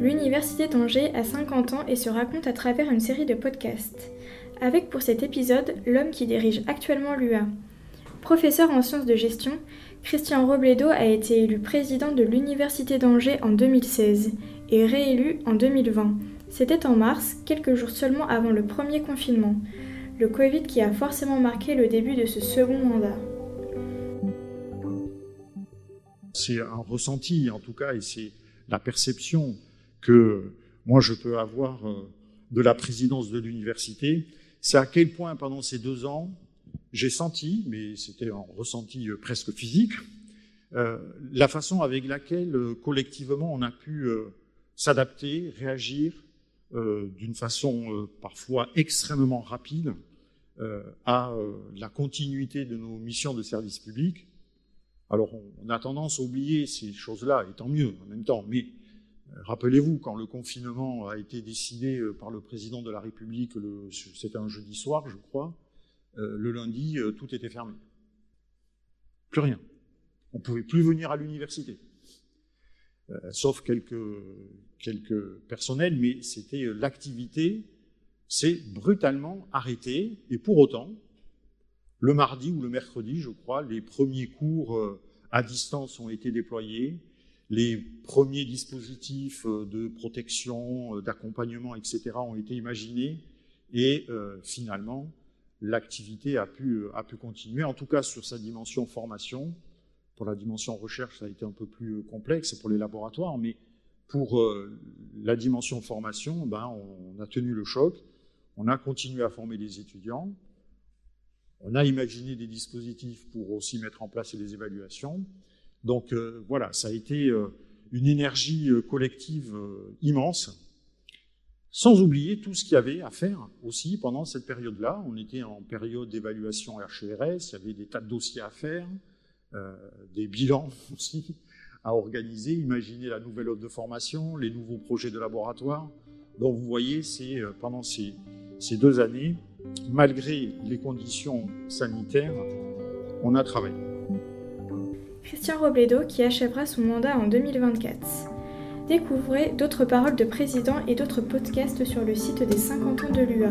L'Université d'Angers a 50 ans et se raconte à travers une série de podcasts. Avec pour cet épisode l'homme qui dirige actuellement l'UA. Professeur en sciences de gestion, Christian Robledo a été élu président de l'Université d'Angers en 2016 et réélu en 2020. C'était en mars, quelques jours seulement avant le premier confinement, le Covid qui a forcément marqué le début de ce second mandat. C'est un ressenti en tout cas et c'est la perception que moi je peux avoir euh, de la présidence de l'université, c'est à quel point pendant ces deux ans, j'ai senti, mais c'était un ressenti euh, presque physique, euh, la façon avec laquelle collectivement on a pu s'adapter, réagir d'une façon parfois extrêmement rapide à la continuité de nos missions de service public. Alors on a tendance à oublier ces choses-là, et tant mieux en même temps, mais Rappelez-vous, quand le confinement a été décidé euh, par le président de la République, c'était un jeudi soir, je crois, euh, le lundi, euh, tout était fermé. Plus rien. On ne pouvait plus venir à l'université. sauf quelques, quelques personnels, mais c'était l'activité s'est brutalement arrêtée. Et pour autant, le mardi ou le mercredi, je crois, les premiers cours à distance ont été déployés les premiers dispositifs euh, de protection, euh, d'accompagnement, etc. ont été imaginés et euh, finalement, l'activité a pu, continuer, en tout cas sur sa dimension formation. Pour la dimension recherche, ça a été un peu plus complexe pour les laboratoires, mais pour la dimension formation, ben, on a tenu le choc, on a continué à former les étudiants, on a imaginé des dispositifs pour aussi mettre en place les évaluations, donc euh, voilà, ça a été euh, une énergie euh, collective immense, sans oublier tout ce qu'il y avait à faire aussi pendant cette période-là. On était en période d'évaluation RCRS, il y avait des tas de dossiers à faire, des bilans aussi à organiser, imaginer la nouvelle offre de formation, les nouveaux projets de laboratoire. Donc vous voyez, c'est pendant ces, deux années, malgré les conditions sanitaires, on a travaillé. Christian Robledo qui achèvera son mandat en 2024. Découvrez d'autres paroles de président et d'autres podcasts sur le site des 50 ans de l'UA.